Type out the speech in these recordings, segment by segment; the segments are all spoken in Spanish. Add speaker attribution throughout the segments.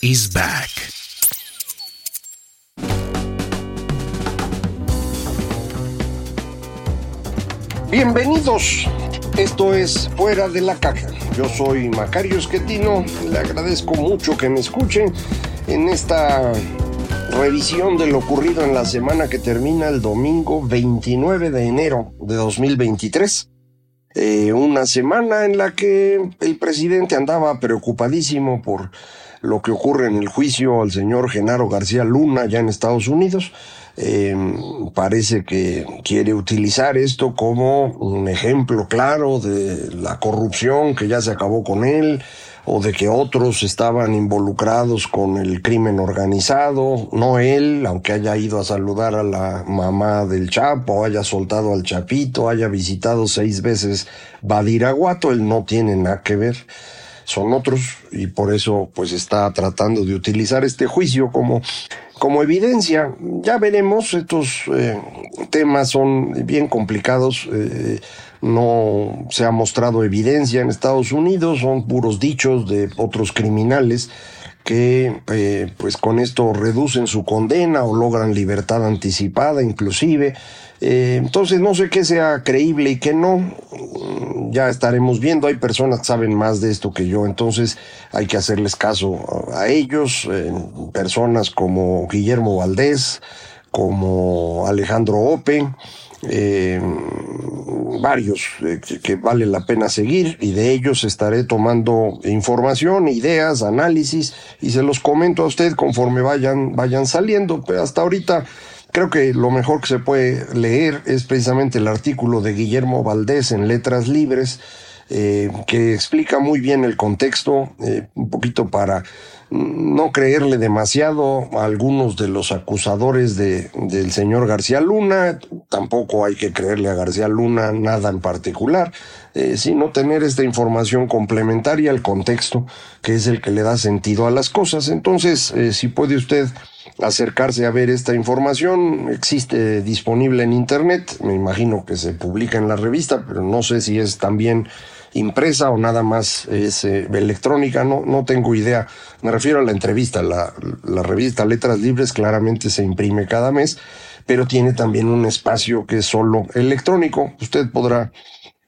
Speaker 1: is back.
Speaker 2: Bienvenidos. Esto es Fuera de la Caja. Yo soy Macario Esquetino. Le agradezco mucho que me escuchen en esta revisión de lo ocurrido en la semana que termina el domingo 29 de enero de 2023. Eh, una semana en la que el presidente andaba preocupadísimo por lo que ocurre en el juicio al señor Genaro García Luna ya en Estados Unidos. Eh, parece que quiere utilizar esto como un ejemplo claro de la corrupción que ya se acabó con él o de que otros estaban involucrados con el crimen organizado, no él, aunque haya ido a saludar a la mamá del Chapo, haya soltado al Chapito, haya visitado seis veces Badiraguato, él no tiene nada que ver son otros y por eso pues está tratando de utilizar este juicio como como evidencia. Ya veremos, estos eh, temas son bien complicados. Eh, no se ha mostrado evidencia en Estados Unidos, son puros dichos de otros criminales que eh, pues con esto reducen su condena o logran libertad anticipada inclusive. Eh, entonces no sé qué sea creíble y qué no. Mm, ya estaremos viendo. Hay personas que saben más de esto que yo. Entonces hay que hacerles caso a ellos. Personas como Guillermo Valdés, como Alejandro Ope. Eh, varios que, que, vale la pena seguir y de ellos estaré tomando información, ideas, análisis y se los comento a usted conforme vayan, vayan saliendo. Pero hasta ahorita Creo que lo mejor que se puede leer es precisamente el artículo de Guillermo Valdés en Letras Libres, eh, que explica muy bien el contexto, eh, un poquito para no creerle demasiado a algunos de los acusadores de, del señor García Luna, tampoco hay que creerle a García Luna nada en particular, eh, sino tener esta información complementaria al contexto, que es el que le da sentido a las cosas. Entonces, si puede usted acercarse a ver esta información. Existe disponible en Internet, me imagino que se publica en la revista, pero no sé si es también impresa o nada más es eh, electrónica, no, no tengo idea. Me refiero a la entrevista, la, la revista Letras Libres claramente se imprime cada mes, pero tiene también un espacio que es solo electrónico. Usted podrá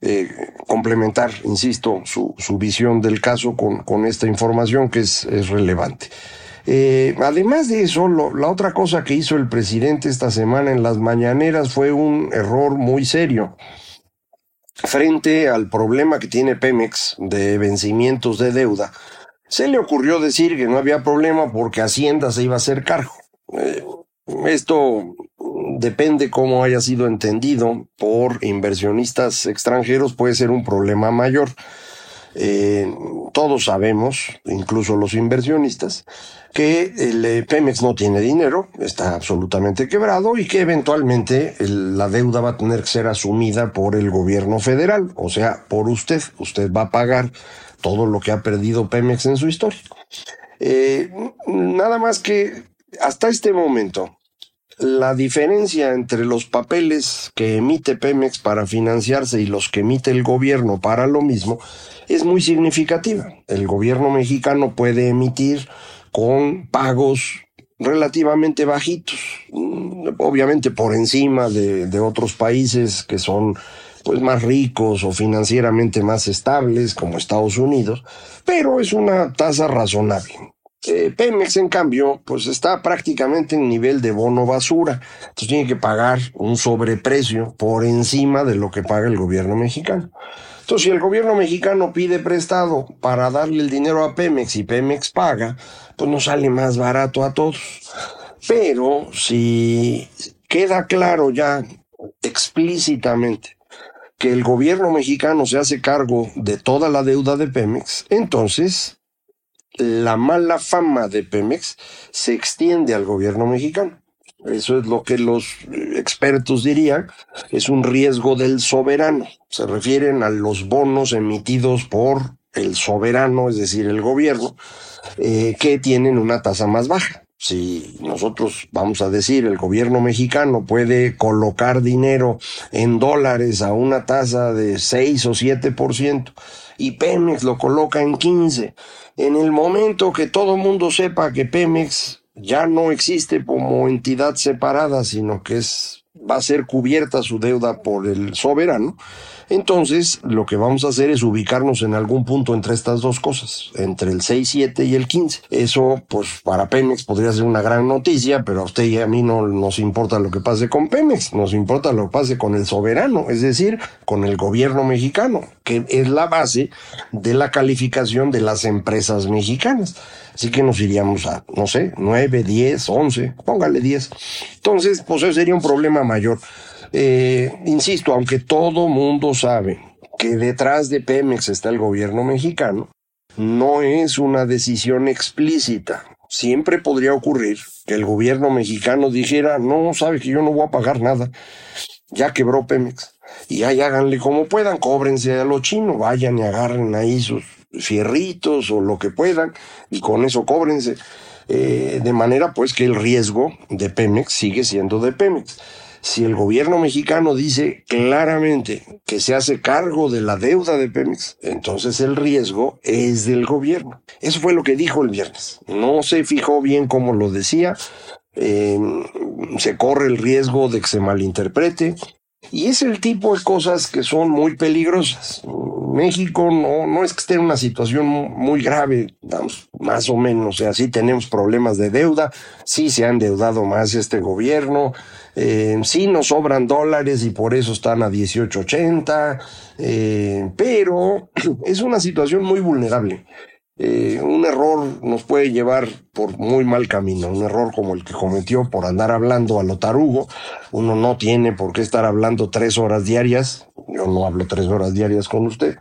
Speaker 2: eh, complementar, insisto, su, su visión del caso con, con esta información que es, es relevante. Eh, además de eso, la otra cosa que hizo el presidente esta semana en las mañaneras fue un error muy serio. Frente al problema que tiene Pemex de vencimientos de deuda, se le ocurrió decir que no había problema porque Hacienda se iba a hacer cargo. Eh, esto depende cómo haya sido entendido por inversionistas extranjeros, puede ser un problema mayor. Eh, todos sabemos, incluso los inversionistas, que el eh, Pemex no tiene dinero, está absolutamente quebrado y que eventualmente la deuda va a tener que ser asumida por el gobierno federal, o sea, por usted. Usted va a pagar todo lo que ha perdido Pemex en su historia. Eh, nada más que hasta este momento, la diferencia entre los papeles que emite Pemex para financiarse y los que emite el gobierno para lo mismo es muy significativa. El gobierno mexicano puede emitir con pagos relativamente bajitos, mm, obviamente por encima de, otros países que son pues más ricos o financieramente más estables como Estados Unidos, pero es una tasa razonable. Eh, Pemex, en cambio, pues está prácticamente en nivel de bono basura. Entonces tiene que pagar un sobreprecio por encima de lo que paga el gobierno mexicano. Entonces, si el gobierno mexicano pide prestado para darle el dinero a Pemex y Pemex paga, pues nos sale más barato a todos. Pero si queda claro ya explícitamente que el gobierno mexicano se hace cargo de toda la deuda de Pemex, entonces la mala fama de Pemex se extiende al gobierno mexicano. Eso es lo que los expertos dirían, es un riesgo del soberano. Se refieren a los bonos emitidos por el soberano, es decir, el gobierno, eh, que tienen una tasa más baja. Si nosotros vamos a decir el gobierno mexicano puede colocar dinero en dólares a una tasa de 6 o 7% y Pemex lo coloca en 15, en el momento que todo el mundo sepa que Pemex ya no existe como entidad separada, sino que es va a ser cubierta su deuda por el soberano, entonces lo que vamos a hacer es ubicarnos en algún punto entre estas dos cosas, entre el 6, 7 y el 15. Eso, pues para Pemex podría ser una gran noticia, pero a usted y a mí no nos importa lo que pase con Pemex, nos importa lo que pase con el soberano, es decir, con el gobierno mexicano, que es la base de la calificación de las empresas mexicanas. Así que nos iríamos a, no sé, 9, 10, 11, póngale 10. Entonces, pues eso sería un problema mayor. Eh, insisto, aunque todo mundo sabe que detrás de Pemex está el gobierno mexicano, no es una decisión explícita. Siempre podría ocurrir que el gobierno mexicano dijera, no, sabe que yo no voy a pagar nada. Ya quebró Pemex. Y ahí háganle como puedan, cóbrense a lo chino, vayan y agarren ahí sus fierritos o lo que puedan y con eso cóbrense. Eh, de manera pues que el riesgo de Pemex sigue siendo de Pemex. Si el gobierno mexicano dice claramente que se hace cargo de la deuda de Pemex, entonces el riesgo es del gobierno. Eso fue lo que dijo el viernes. No se fijó bien cómo lo decía. Eh, se corre el riesgo de que se malinterprete. Y es el tipo de cosas que son muy peligrosas. México no, no es que esté en una situación muy grave, más o menos, o sea, sí tenemos problemas de deuda, sí se ha endeudado más este gobierno, eh, sí nos sobran dólares y por eso están a 18.80, eh, pero es una situación muy vulnerable. Eh, un error nos puede llevar por muy mal camino, un error como el que cometió por andar hablando a lo tarugo. Uno no tiene por qué estar hablando tres horas diarias. Yo no hablo tres horas diarias con usted.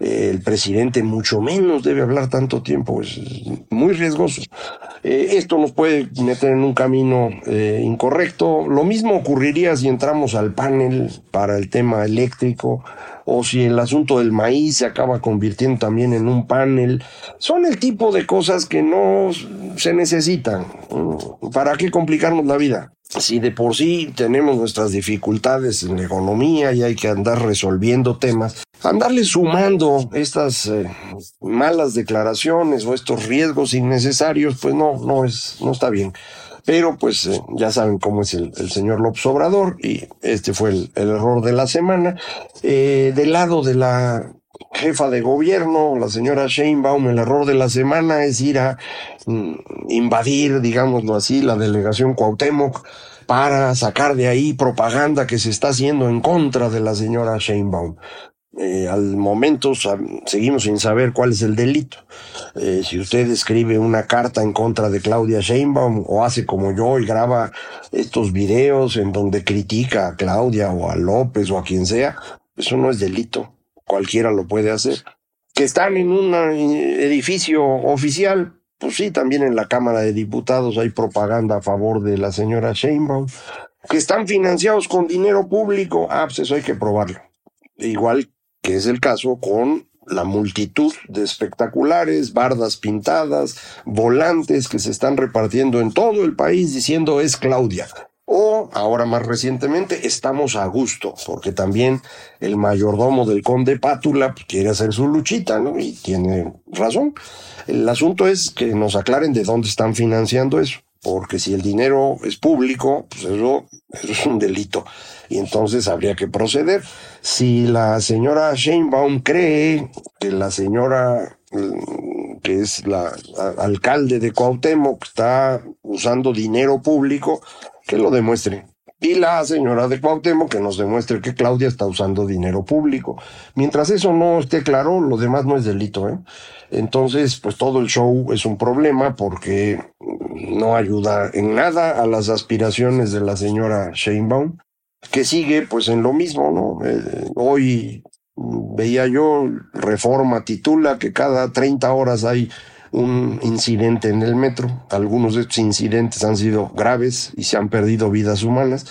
Speaker 2: Eh, el presidente mucho menos debe hablar tanto tiempo. Es muy riesgoso. Eh, esto nos puede meter en un camino incorrecto. Lo mismo ocurriría si entramos al panel para el tema eléctrico o si el asunto del maíz se acaba convirtiendo también en un panel. Son el tipo de cosas que no se necesitan. ¿Para qué complicarnos la vida? Si de por sí tenemos nuestras dificultades en la economía y hay que andar resolviendo temas, andarle sumando estas eh, malas declaraciones o estos riesgos innecesarios, pues no, no es, no está bien. Pero pues eh, ya saben cómo es el, señor López Obrador y este fue el, error de la semana. Eh, del lado de la jefa de gobierno, la señora Sheinbaum, el error de la semana es ir a mm, invadir, digámoslo así, la delegación Cuauhtémoc para sacar de ahí propaganda que se está haciendo en contra de la señora Sheinbaum. Eh, al momento seguimos sin saber cuál es el delito. Eh, si usted escribe una carta en contra de Claudia Sheinbaum o hace como yo y graba estos videos en donde critica a Claudia o a López o a quien sea, eso no es delito. Cualquiera lo puede hacer. Que están en un edificio oficial, pues sí, también en la Cámara de Diputados hay propaganda a favor de la señora Sheinbaum. Que están financiados con dinero público, ah, pues eso hay que probarlo. Igual que es el caso con la multitud de espectaculares, bardas pintadas, volantes que se están repartiendo en todo el país diciendo es Claudia. O ahora más recientemente estamos a gusto, porque también el mayordomo del conde Pátula quiere hacer su luchita, ¿no? Y tiene razón. El asunto es que nos aclaren de dónde están financiando eso, porque si el dinero es público, pues eso, eso es un delito y entonces habría que proceder. Si la señora Sheinbaum cree que la señora que es la alcalde de Cuauhtémoc está usando dinero público, que lo demuestre. Y la señora de Cuauhtémoc que nos demuestre que Claudia está usando dinero público. Mientras eso no esté claro, lo demás no es delito, ¿eh? Entonces, pues todo el show es un problema porque no ayuda en nada a las aspiraciones de la señora Sheinbaum que sigue pues en lo mismo, ¿no? Eh, hoy veía yo, Reforma titula que cada 30 horas hay un incidente en el metro. Algunos de estos incidentes han sido graves y se han perdido vidas humanas.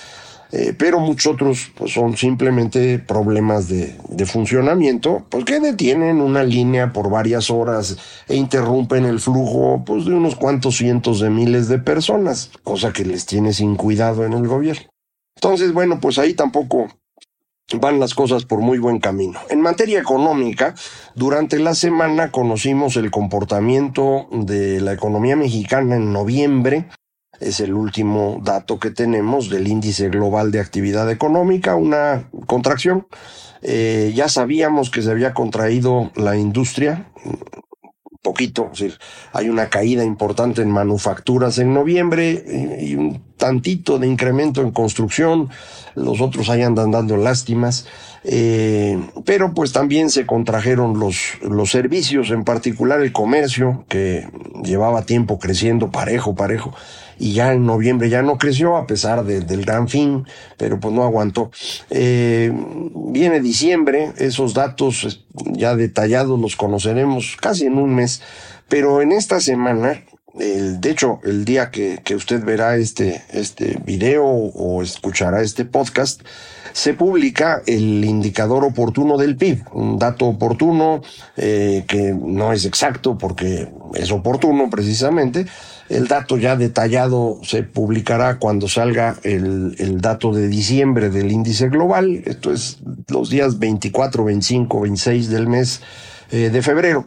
Speaker 2: Eh, pero muchos otros pues, son simplemente problemas de, funcionamiento, pues que detienen una línea por varias horas e interrumpen el flujo pues, de unos cuantos cientos de miles de personas, cosa que les tiene sin cuidado en el gobierno. Entonces, bueno, pues ahí tampoco van las cosas por muy buen camino. En materia económica, durante la semana conocimos el comportamiento de la economía mexicana en noviembre, es el último dato que tenemos del índice global de actividad económica, una contracción. Eh, ya sabíamos que se había contraído la industria, poquito, es decir, hay una caída importante en manufacturas en noviembre y un tantito de incremento en construcción, los otros ahí andan dando lástimas, eh, pero pues también se contrajeron los, los servicios, en particular el comercio, que llevaba tiempo creciendo parejo, parejo, y ya en noviembre ya no creció a pesar del gran fin, pero pues no aguantó. Eh, viene diciembre, esos datos ya detallados los conoceremos casi en un mes, pero en esta semana, el, de hecho, el día que, que usted verá este, este video o escuchará este podcast, se publica el indicador oportuno del PIB, un dato oportuno eh, que no es exacto porque es oportuno precisamente, el dato ya detallado se publicará cuando salga el, el, dato de diciembre del índice global. Esto es los días 24, 25, 26 del mes eh, de febrero.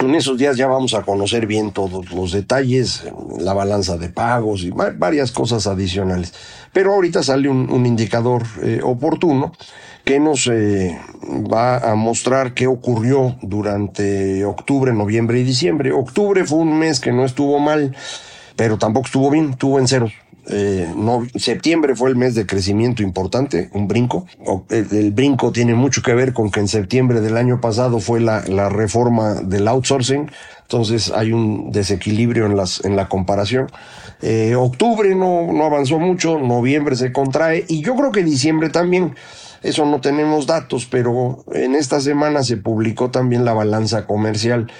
Speaker 2: En esos días ya vamos a conocer bien todos los detalles, la balanza de pagos y varias cosas adicionales. Pero ahorita sale un, indicador eh, oportuno que nos eh, va a mostrar qué ocurrió durante octubre, noviembre y diciembre. Octubre fue un mes que no estuvo mal, pero tampoco estuvo bien, estuvo en cero. Eh, no, septiembre fue el mes de crecimiento importante, un brinco. El, brinco tiene mucho que ver con que en septiembre del año pasado fue la, la reforma del outsourcing, entonces hay un desequilibrio en, las, en la comparación. Eh, octubre no, no avanzó mucho, noviembre se contrae y yo creo que diciembre también. Eso no tenemos datos, pero en esta semana se publicó también la balanza comercial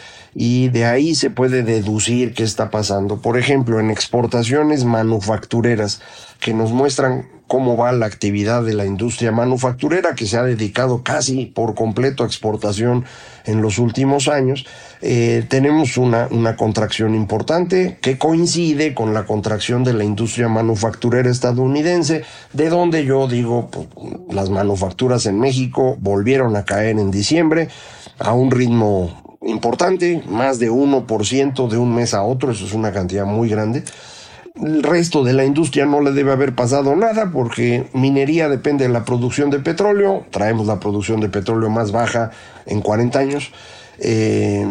Speaker 2: y de ahí se puede deducir qué está pasando. Por ejemplo, en exportaciones manufactureras que nos muestran cómo va la actividad de la industria manufacturera que se ha dedicado casi por completo a exportación en los últimos años, eh, tenemos una, una contracción importante que coincide con la contracción de la industria manufacturera estadounidense, de donde yo digo, pues, las manufacturas en México volvieron a caer en diciembre a un ritmo importante, más de 1% de un mes a otro, eso es una cantidad muy grande. El resto de la industria no le debe haber pasado nada porque minería depende de la producción de petróleo, traemos la producción de petróleo más baja en 40 años. Eh,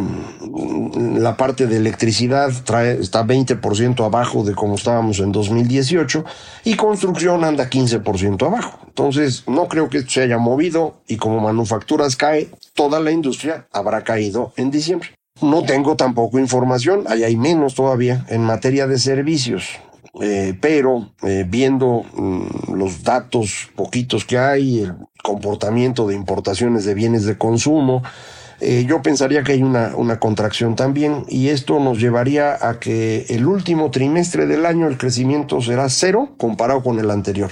Speaker 2: la parte de electricidad trae, está 20% abajo de como estábamos en 2018 y construcción anda 15% abajo. Entonces, no creo que se haya movido y como manufacturas cae, toda la industria habrá caído en diciembre. No tengo tampoco información, ahí hay menos todavía en materia de servicios. Eh, pero eh, viendo mm, los datos poquitos que hay, el comportamiento de importaciones de bienes de consumo, eh, yo pensaría que hay una, una contracción también y esto nos llevaría a que el último trimestre del año el crecimiento será cero comparado con el anterior.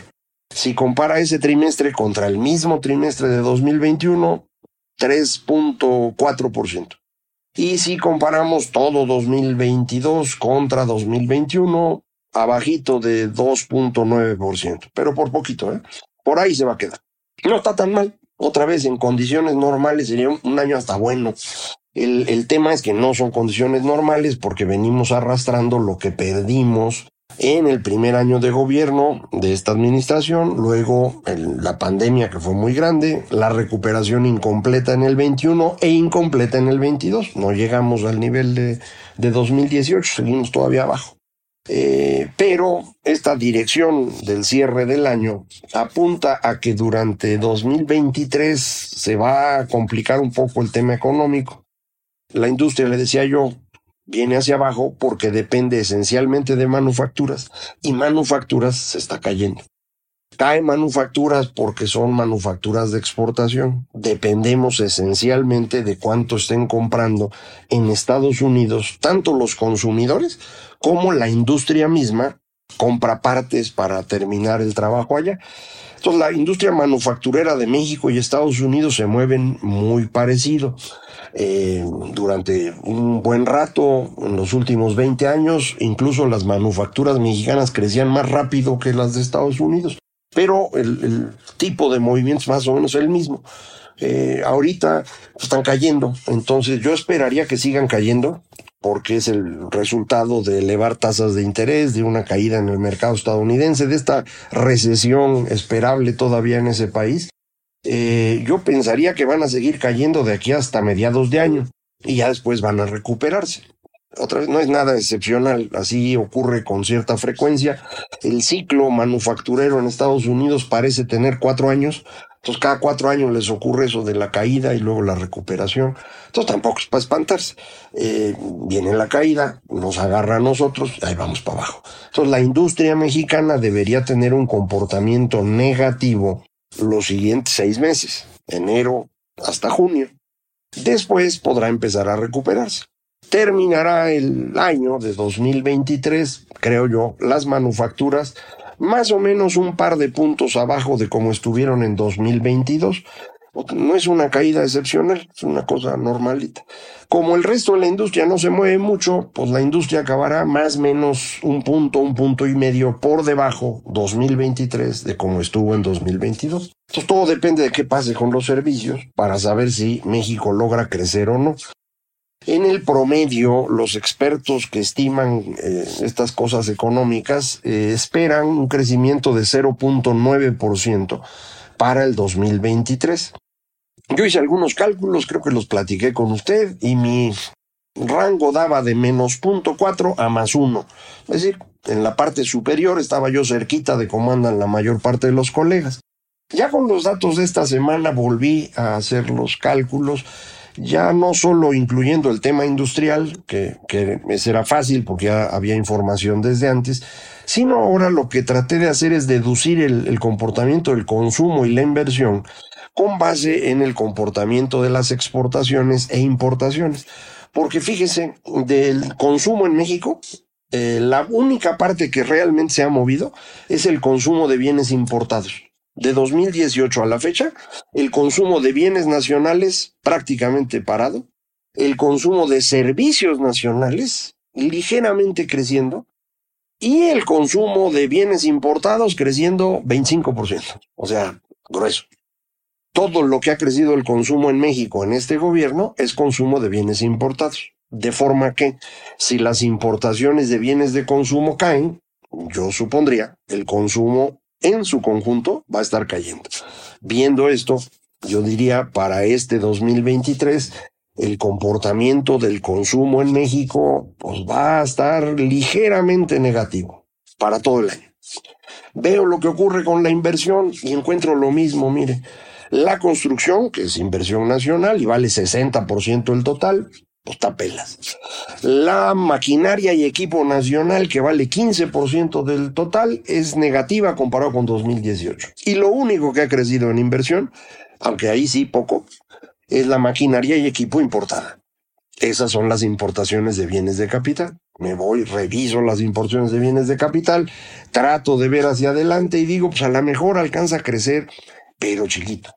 Speaker 2: Si compara ese trimestre contra el mismo trimestre de 2021, 3.4%. Y si comparamos todo 2022 contra 2021, abajito de 2.9%, pero por poquito, ¿eh? Por ahí se va a quedar. No está tan mal otra vez en condiciones normales sería un año hasta bueno. El, el tema es que no son condiciones normales porque venimos arrastrando lo que perdimos en el primer año de gobierno de esta administración, luego la pandemia que fue muy grande, la recuperación incompleta en el 21 e incompleta en el 22. No llegamos al nivel de, de 2018, seguimos todavía abajo. Eh, pero esta dirección del cierre del año apunta a que durante 2023 se va a complicar un poco el tema económico. La industria, le decía yo, viene hacia abajo porque depende esencialmente de manufacturas y manufacturas se está cayendo. Cae manufacturas porque son manufacturas de exportación. Dependemos esencialmente de cuánto estén comprando en Estados Unidos, tanto los consumidores como la industria misma compra partes para terminar el trabajo allá. Entonces la industria manufacturera de México y Estados Unidos se mueven muy parecido. Eh, durante un buen rato, en los últimos 20 años, incluso las manufacturas mexicanas crecían más rápido que las de Estados Unidos pero el, tipo de movimiento es más o menos el mismo. Eh, ahorita están cayendo, entonces yo esperaría que sigan cayendo porque es el resultado de elevar tasas de interés, de una caída en el mercado estadounidense, de esta recesión esperable todavía en ese país. Eh, yo pensaría que van a seguir cayendo de aquí hasta mediados de año y ya después van a recuperarse otra vez no es nada excepcional, así ocurre con cierta frecuencia. El ciclo manufacturero en Estados Unidos parece tener cuatro años, entonces cada cuatro años les ocurre eso de la caída y luego la recuperación. Entonces tampoco es para espantarse. Eh, viene la caída, nos agarra a nosotros, ahí vamos para abajo. Entonces la industria mexicana debería tener un comportamiento negativo los siguientes seis meses, enero hasta junio. Después podrá empezar a recuperarse terminará el año de 2023, creo yo, las manufacturas más o menos un par de puntos abajo de como estuvieron en 2022. No es una caída excepcional, es una cosa normalita. Como el resto de la industria no se mueve mucho, pues la industria acabará más o menos un punto, un punto y medio por debajo 2023 de como estuvo en 2022. Entonces todo depende de qué pase con los servicios para saber si México logra crecer o no. En el promedio, los expertos que estiman eh, estas cosas económicas eh, esperan un crecimiento de 0.9% para el 2023. Yo hice algunos cálculos, creo que los platiqué con usted, y mi rango daba de menos 0.4 a más 1. Es decir, en la parte superior estaba yo cerquita de cómo andan la mayor parte de los colegas. Ya con los datos de esta semana volví a hacer los cálculos ya no solo incluyendo el tema industrial, que, que será fácil porque ya había información desde antes, sino ahora lo que traté de hacer es deducir el, comportamiento del consumo y la inversión con base en el comportamiento de las exportaciones e importaciones. Porque fíjese, del consumo en México, eh, la única parte que realmente se ha movido es el consumo de bienes importados de 2018 a la fecha, el consumo de bienes nacionales prácticamente parado, el consumo de servicios nacionales ligeramente creciendo y el consumo de bienes importados creciendo 25%, o sea, grueso. Todo lo que ha crecido el consumo en México en este gobierno es consumo de bienes importados. De forma que si las importaciones de bienes de consumo caen, yo supondría el consumo en su conjunto va a estar cayendo. Viendo esto, yo diría para este 2023 el comportamiento del consumo en México pues va a estar ligeramente negativo para todo el año. Veo lo que ocurre con la inversión y encuentro lo mismo, mire. La construcción, que es inversión nacional y vale 60% del total, pues pelas. La maquinaria y equipo nacional, que vale 15% del total, es negativa comparado con 2018. Y lo único que ha crecido en inversión, aunque ahí sí poco, es la maquinaria y equipo importada. Esas son las importaciones de bienes de capital. Me voy, reviso las importaciones de bienes de capital, trato de ver hacia adelante y digo, pues a lo mejor alcanza a crecer, pero chiquito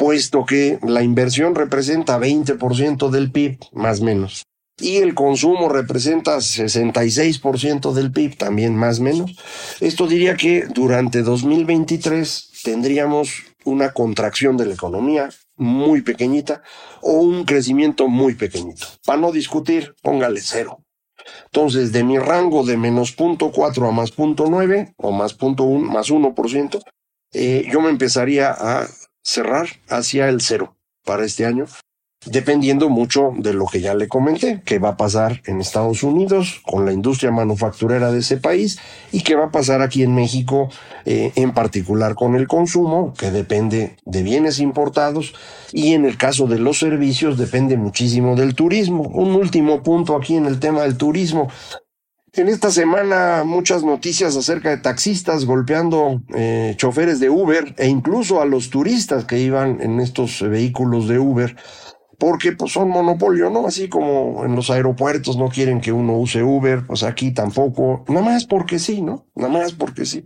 Speaker 2: puesto que la inversión representa 20% del PIB, más o menos, y el consumo representa 66% del PIB, también más o menos. Esto diría que durante 2023 tendríamos una contracción de la economía muy pequeñita o un crecimiento muy pequeñito. Para no discutir, póngale cero. Entonces, de mi rango de menos 0.4 a más 0.9 o más 0.1, más 1%, eh, yo me empezaría a cerrar hacia el cero para este año, dependiendo mucho de lo que ya le comenté, que va a pasar en Estados Unidos con la industria manufacturera de ese país y que va a pasar aquí en México, eh, en particular con el consumo, que depende de bienes importados y en el caso de los servicios depende muchísimo del turismo. Un último punto aquí en el tema del turismo. En esta semana muchas noticias acerca de taxistas golpeando eh, choferes de Uber e incluso a los turistas que iban en estos vehículos de Uber porque pues son monopolio, ¿no? Así como en los aeropuertos no quieren que uno use Uber, pues aquí tampoco, nada más porque sí, ¿no? Nada más porque sí.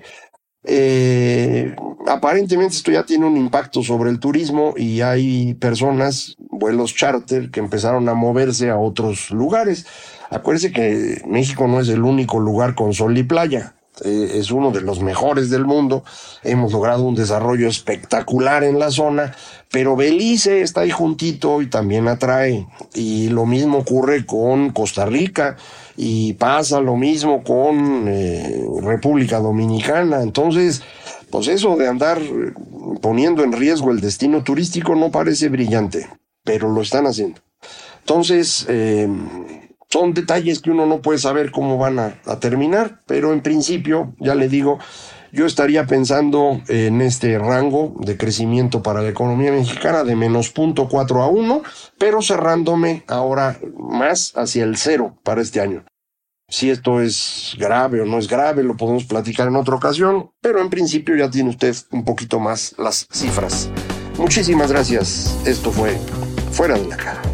Speaker 2: Eh, aparentemente esto ya tiene un impacto sobre el turismo y hay personas, vuelos charter, que empezaron a moverse a otros lugares. Acuérdense que México no es el único lugar con sol y playa. Eh, es uno de los mejores del mundo. Hemos logrado un desarrollo espectacular en la zona, pero Belice está ahí juntito y también atrae. Y lo mismo ocurre con Costa Rica y pasa lo mismo con eh, República Dominicana. Entonces, pues eso de andar poniendo en riesgo el destino turístico no parece brillante, pero lo están haciendo. Entonces, eh, son detalles que uno no puede saber cómo van a, terminar, pero en principio, ya le digo, yo estaría pensando en este rango de crecimiento para la economía mexicana de menos 0.4 a 1, pero cerrándome ahora más hacia el cero para este año. Si esto es grave o no es grave, lo podemos platicar en otra ocasión, pero en principio ya tiene usted un poquito más las cifras. Muchísimas gracias. Esto fue Fuera de la Cara.